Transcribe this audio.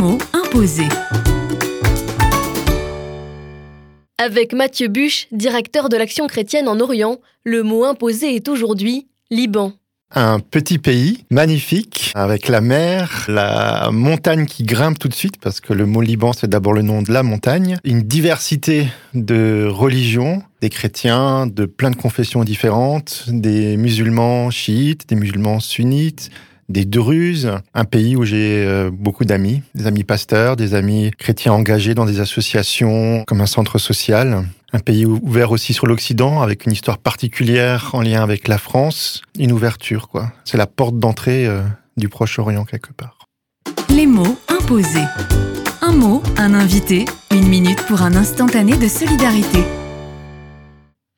mots imposés. Avec Mathieu Buche, directeur de l'Action chrétienne en Orient, le mot imposé est aujourd'hui Liban. Un petit pays magnifique avec la mer, la montagne qui grimpe tout de suite parce que le mot Liban c'est d'abord le nom de la montagne, une diversité de religions, des chrétiens de plein de confessions différentes, des musulmans chiites, des musulmans sunnites, des Druzes, un pays où j'ai euh, beaucoup d'amis, des amis pasteurs, des amis chrétiens engagés dans des associations comme un centre social. Un pays ouvert aussi sur l'Occident, avec une histoire particulière en lien avec la France. Une ouverture, quoi. C'est la porte d'entrée euh, du Proche-Orient, quelque part. Les mots imposés. Un mot, un invité, une minute pour un instantané de solidarité.